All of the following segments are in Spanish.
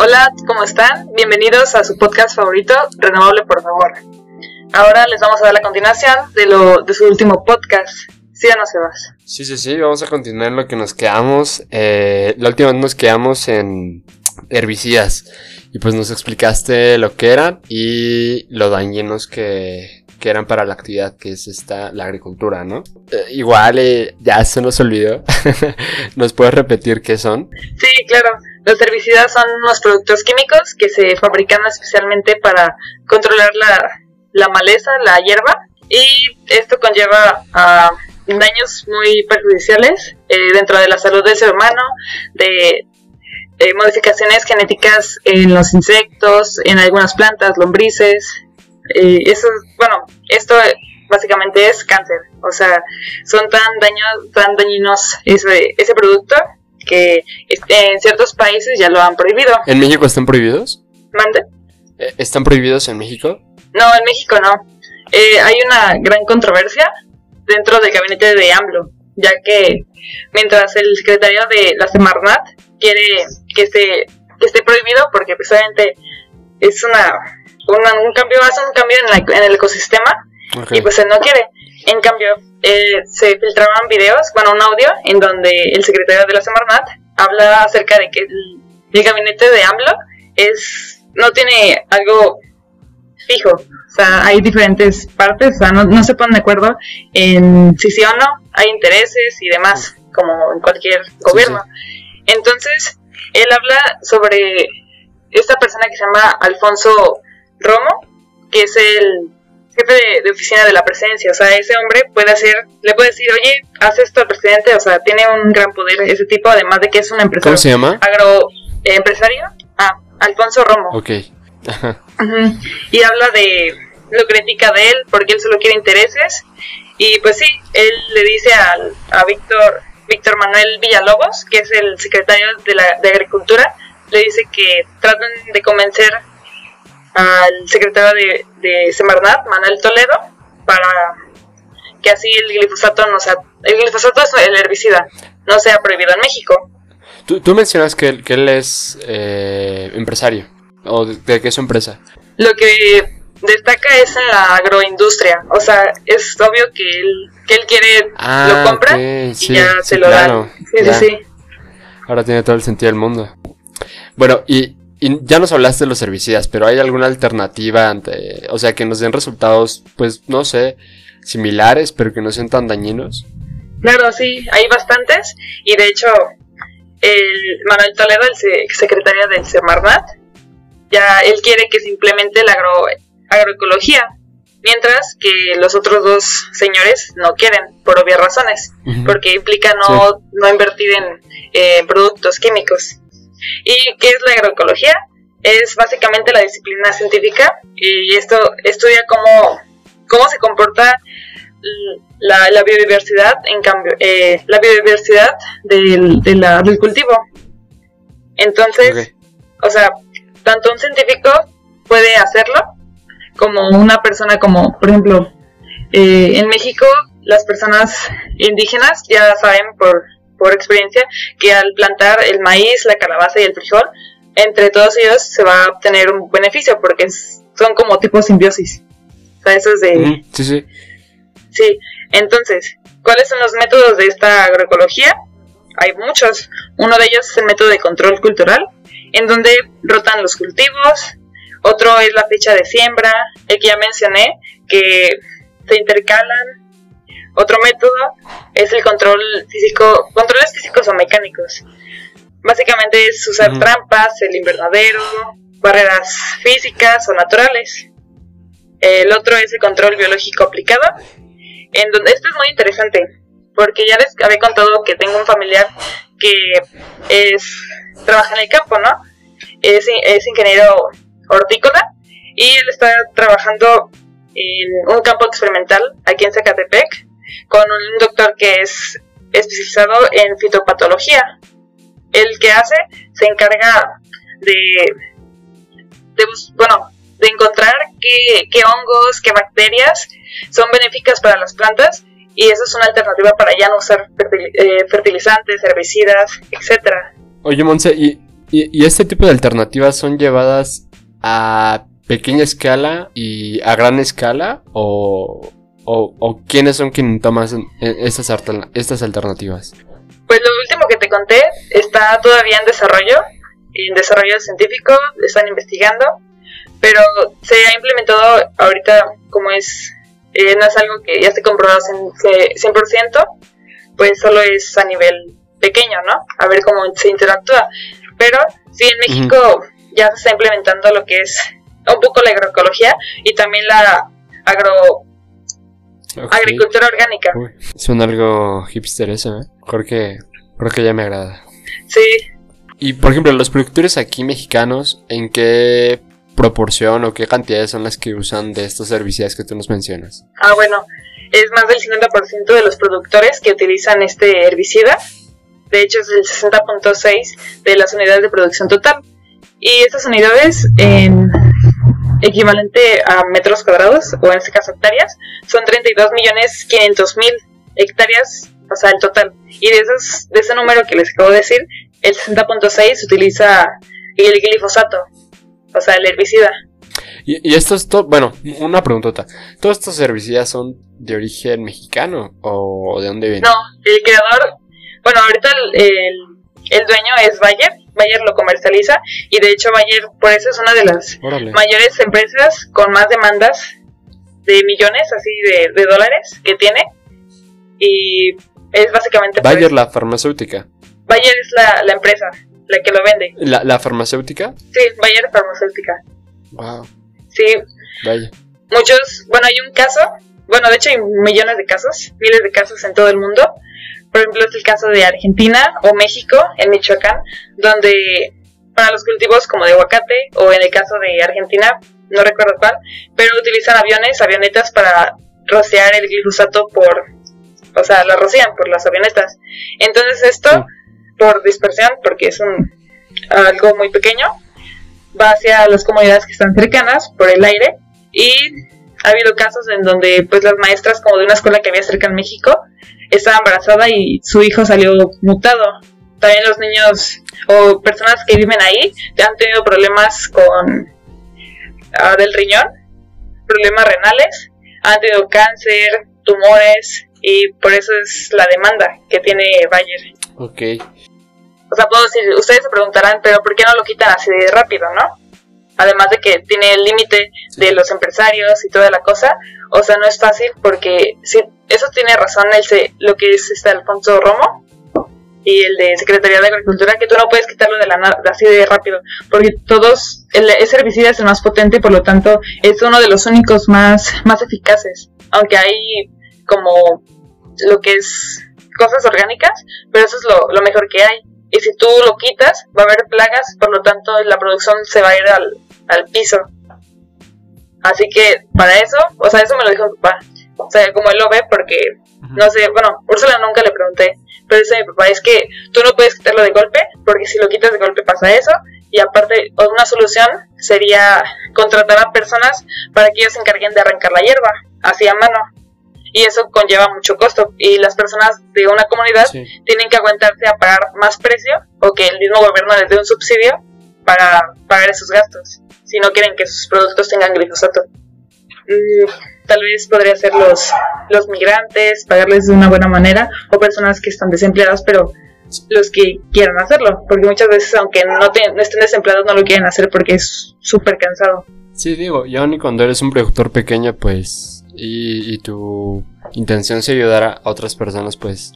Hola, ¿cómo están? Bienvenidos a su podcast favorito, Renovable por favor. Ahora les vamos a dar la continuación de, lo, de su último podcast. ¿Sí o no, Sebas? Sí, sí, sí, vamos a continuar en lo que nos quedamos. Eh, la última vez nos quedamos en herbicidas y pues nos explicaste lo que eran y lo dañinos que, que eran para la actividad que es esta, la agricultura, ¿no? Eh, igual eh, ya se nos olvidó. ¿Nos puedes repetir qué son? Sí, claro. Los herbicidas son unos productos químicos que se fabrican especialmente para controlar la, la maleza, la hierba, y esto conlleva a daños muy perjudiciales eh, dentro de la salud del ser humano, de eh, modificaciones genéticas en los insectos, en algunas plantas, lombrices. Eh, eso, bueno, esto básicamente es cáncer. O sea, son tan daños, tan dañinos ese, ese producto que en ciertos países ya lo han prohibido. ¿En México están prohibidos? ¿Mande? ¿Están prohibidos en México? No, en México no. hay una gran controversia dentro del gabinete de AMLO, ya que mientras el secretario de la Semarnat quiere que esté, que esté prohibido porque precisamente es una, un cambio, hace un cambio en, en el ecosistema y pues él no quiere. En cambio, eh, se filtraban videos, bueno, un audio en donde el secretario de la Semarnat habla acerca de que el, el gabinete de AMLO es no tiene algo fijo, o sea, hay diferentes partes, o sea, no, se ponen de acuerdo en si sí o no, hay intereses y demás, como en cualquier gobierno. Entonces, él habla sobre esta persona que se llama Alfonso Romo, que es el jefe de, oficina de la presidencia, o sea, ese hombre puede hacer, le puede decir, oye, haz esto al presidente, o sea, tiene un gran poder ese tipo, además de que es un empresario. ¿Cómo se llama? Agroempresario. ah, Alfonso Romo. Ok. Y habla de lo critica de él porque él solo quiere intereses. Y pues sí, él le dice a Víctor Víctor Manuel Villalobos, que es el secretario de, la, de Agricultura, le dice que traten de convencer al secretario de, de Semarnat, Manuel Toledo, para que así el glifosato no sea, el glifosato es el herbicida, no sea prohibido en México. Tú, tú mencionas que él, que él es eh, empresario. ¿O de, qué es su empresa? Lo que destaca es en la agroindustria. O sea, es obvio que él, que él quiere, ah, lo compra y ya se lo da. Sí, sí, sí. Ahora tiene todo el sentido del mundo. Bueno, y, ya nos hablaste de los herbicidas, pero ¿hay alguna alternativa ante, o sea, que nos den resultados, pues, no sé, similares, pero que no sean tan dañinos? Claro, sí, hay bastantes. Y de hecho, el Manuel Toledo, el secretario del Semarnat, ya él quiere que se implemente la agro, agroecología, mientras que los otros dos señores no quieren, por obvias razones, porque implica no, no invertir en productos químicos. ¿Y qué es la agroecología? Es básicamente la disciplina científica y esto estudia cómo, cómo se comporta la, la biodiversidad, en cambio, eh, la biodiversidad del, del, cultivo. Entonces, o sea, tanto un científico puede hacerlo como una persona como, por ejemplo, eh, en México las personas indígenas ya saben por, por experiencia que al plantar el maíz, la calabaza y el frijol, entre todos ellos se va a obtener un beneficio porque son como tipo simbiosis. O sea, eso es de... sí, sí. Sí, entonces, ¿cuáles son los métodos de esta agroecología? Hay muchos. Uno de ellos es el método de control cultural, en donde rotan los cultivos. Otro es la fecha de siembra, el que ya mencioné, que se intercalan. Otro método es el control físico, controles físicos o mecánicos. Básicamente es usar trampas, el invernadero, barreras físicas o naturales. El otro es el control biológico aplicado, en donde esto es muy interesante, porque ya les había contado que tengo un familiar que es trabaja en el campo, ¿no? Es, es ingeniero hortícola y él está trabajando en un campo experimental aquí en Zacatepec con un doctor que es especializado en fitopatología. El que hace se encarga de, bueno, de encontrar qué, qué, hongos, qué bacterias son benéficas para las plantas y eso es una alternativa para ya no usar eh, fertilizantes, herbicidas, etcétera. Oye, Monse, ¿y ¿Y, este tipo de alternativas son llevadas a pequeña escala y a gran escala? ¿O, o, quiénes son quienes toman estas, estas alternativas? Pues lo último que te conté está todavía en desarrollo, en desarrollo científico, están investigando, pero se ha implementado ahorita como es, eh, no es algo que ya esté comprobado 100%, pues solo es a nivel pequeño, ¿no? A ver cómo se interactúa. Pero sí, en México ya se está implementando lo que es un poco la agroecología y también la agro agricultura orgánica. suena algo hipster eso, ¿eh? Creo que, creo que ya me agrada. Sí. Y por ejemplo, los productores aquí mexicanos, ¿en qué proporción o qué cantidades son las que usan de estos herbicidas que tú nos mencionas? Ah, bueno, es más del 50% de los productores que utilizan este herbicida. De hecho, es el 60.6% de las unidades de producción total. Y estas unidades, en equivalente a metros cuadrados, o en este caso hectáreas, son 32 millones 500 mil hectáreas, o sea, el total. Y de, esos, de ese número que les acabo de decir, el 60.6 utiliza el glifosato, o sea, el herbicida. Y, esto es todo, bueno, una preguntota. ¿Todos estos herbicidas son de origen mexicano o de dónde vienen? No, el creador, bueno, ahorita el, el, dueño es Bayer, Bayer lo comercializa y de hecho Bayer por eso es una de las mayores empresas con más demandas de millones así de, de dólares que tiene y es básicamente... Bayer la farmacéutica. Bayer es la, la empresa, la que lo vende. ¿La, ¿La, farmacéutica? Sí, Bayer farmacéutica. Wow. Sí. Vaya. Muchos, bueno, hay un caso, bueno, de hecho hay millones de casos, miles de casos en todo el mundo. Por ejemplo, es el caso de Argentina o México, en Michoacán, donde para los cultivos como de aguacate, o en el caso de Argentina, no recuerdo cuál, pero utilizan aviones, avionetas para rociar el glifosato por, o sea, lo rocían por las avionetas. Entonces esto, por dispersión, porque es un algo muy pequeño, va hacia las comunidades que están cercanas por el aire y ha habido casos en donde pues las maestras como de una escuela que había cerca en México estaba embarazada y su hijo salió mutado. También los niños o personas que viven ahí han tenido problemas con ah, del riñón, problemas renales, han tenido cáncer, tumores y por eso es la demanda que tiene Bayer. Ok. O sea, puedo decir, ustedes se preguntarán, pero ¿por qué no lo quitan así de rápido, no? Además de que tiene el límite de los empresarios y toda la cosa. O sea, no es fácil porque si, eso tiene razón el, lo que es este Alfonso Romo y el de Secretaría de Agricultura, que tú no puedes quitarlo de la así de rápido, porque todos, el, ese herbicida es el más potente y por lo tanto es uno de los únicos más, más eficaces. Aunque hay como lo que es cosas orgánicas, pero eso es lo, lo mejor que hay y si tú lo quitas va a haber plagas, por lo tanto la producción se va a ir al, al piso. Así que para eso, o sea, eso me lo dijo mi papá. O sea, como él lo ve, porque, no sé, bueno, Úrsula nunca le pregunté, pero dice mi papá, es que tú no puedes quitarlo de golpe, porque si lo quitas de golpe pasa eso, y aparte, una solución sería contratar a personas para que ellos se encarguen de arrancar la hierba, así a mano y eso conlleva mucho costo y las personas de una comunidad tienen que aguantarse a pagar más precio o que el mismo gobierno les dé un subsidio para pagar esos gastos si no quieren que sus productos tengan glifosato. Mm, tal vez podría ser los, los migrantes, pagarles de una buena manera o personas que están desempleadas pero los que quieran hacerlo, porque muchas veces aunque no, no estén desempleados no lo quieren hacer porque es súper cansado. Sí, digo, y aún y cuando eres un productor pequeño, pues y, tu intención es ayudar a otras personas, pues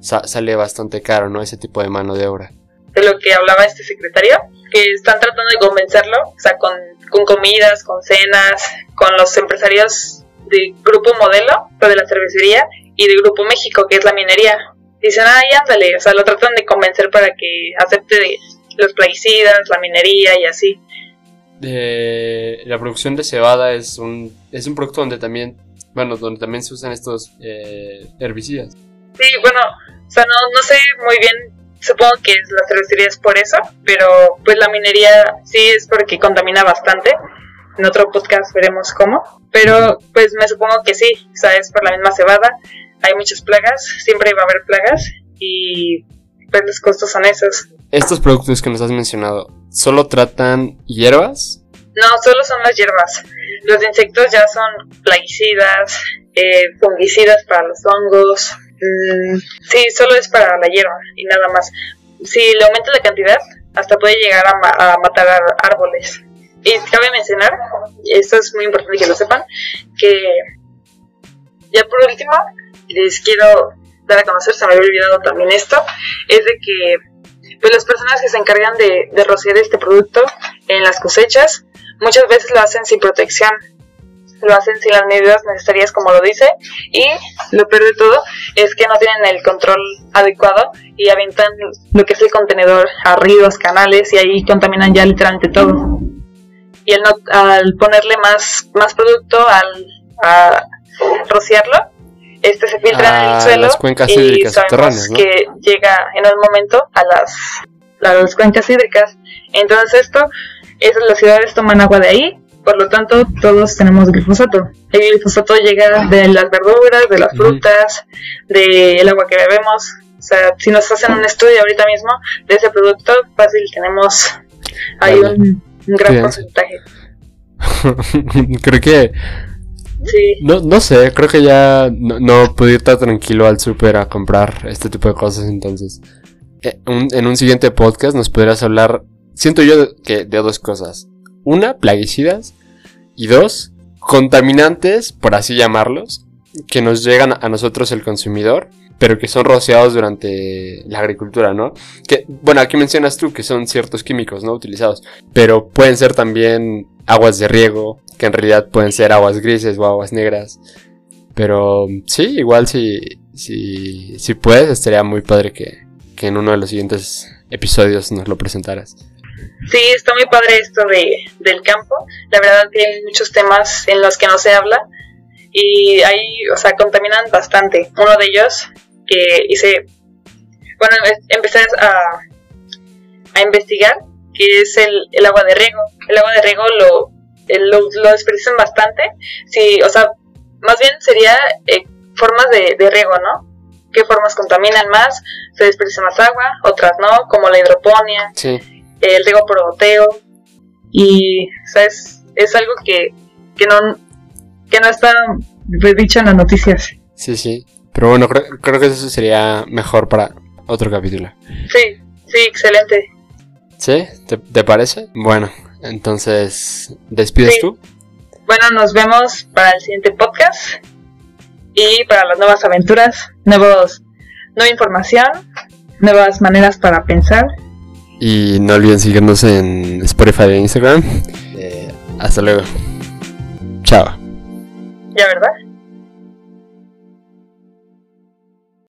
sale bastante caro, ¿no? Ese tipo de mano de obra. De lo que hablaba este secretario, que están tratando de convencerlo, o sea, con, con comidas, con cenas, con los empresarios de Grupo Modelo, lo de la cervecería, y de Grupo México, que es la minería. Dicen, ay, ándale, o sea, lo tratan de convencer para que acepte los plaguicidas, la minería y así la producción de cebada es un, es un producto donde también, bueno, donde también se usan estos eh, herbicidas. Sí, bueno, o sea, no, no sé muy bien, supongo que la cervecería es por eso, pero pues la minería sí es porque contamina bastante. En otro podcast veremos cómo, pero pues me supongo que sí, o sea, es por la misma cebada. Hay muchas plagas, siempre va a haber plagas y pues los costos son esos. estos productos que nos has mencionado, ¿solo tratan hierbas? No, solo son las hierbas. Los insectos ya son plaguicidas, eh, fungicidas para los hongos. Mm, sí, solo es para la hierba y nada más. Si le aumenta la cantidad, hasta puede llegar a, a matar árboles. Y cabe mencionar, esto es muy importante que lo sepan, que ya por último, les quiero dar a conocer, se me había olvidado también esto, es de que pues las personas que se encargan de rociar este producto en las cosechas, muchas veces lo hacen sin protección, lo hacen sin las medidas necesarias como lo dice y lo peor de todo es que no tienen el control adecuado y aventan lo que es el contenedor a ríos, canales y ahí contaminan ya literalmente todo. Y al, al ponerle más, más producto, al a rociarlo, este se filtra en el suelo las cuencas y sabemos ¿no? que llega en un momento a las, a las cuencas hídricas. Entonces esto, esas las ciudades toman agua de ahí, por lo tanto todos tenemos glifosato. El glifosato llega de las verduras, de las frutas, del agua que bebemos. O sea, si nos hacen un estudio ahorita mismo de ese producto, fácil tenemos ahí Vale. un, un gran porcentaje. creo que, Sí, no, no sé, creo que ya no, no puedo ir tan tranquilo al súper a comprar este tipo de cosas, entonces. Eh, un- en un siguiente podcast nos podrías hablar, siento yo que de dos cosas. Una, plaguicidas. Y dos, contaminantes, por así llamarlos, que nos llegan a nosotros el consumidor, pero que son rociados durante la agricultura, ¿no? Que, bueno, aquí mencionas tú que son ciertos químicos, ¿no? Utilizados, pero pueden ser también aguas de riego, que en realidad pueden ser aguas grises o aguas negras. Pero sí, igual si, si, si puedes, estaría muy padre que, que en uno de los siguientes episodios nos lo presentaras. Sí, está muy padre esto de, del campo. La verdad que hay muchos temas en los que no se habla y ahí, o sea, contaminan bastante. Uno de ellos que hice, bueno, em- empecé a, a investigar, que es el, el agua de riego. El agua de riego lo, el- lo, lo desperdician bastante. Sí, o sea, más bien sería eh, formas de, de riego, ¿no? ¿Qué formas contaminan más? Se desperdicia más agua, otras no, como la hidroponía Sí, el riego por goteo y o sea, es, es algo que, que no que no está dicho en las noticias sí, sí. Pero bueno, creo, creo que eso sería mejor para otro capítulo. sí sí excelente ¿Sí? ¿Te, te parece? Bueno, entonces, ¿despides Sí. tú? bueno nos vemos para el siguiente podcast y para las nuevas aventuras nuevos nueva información nuevas maneras para pensar Y no olviden seguirnos en Spotify e Instagram. Eh, hasta luego. Chao. ya verdad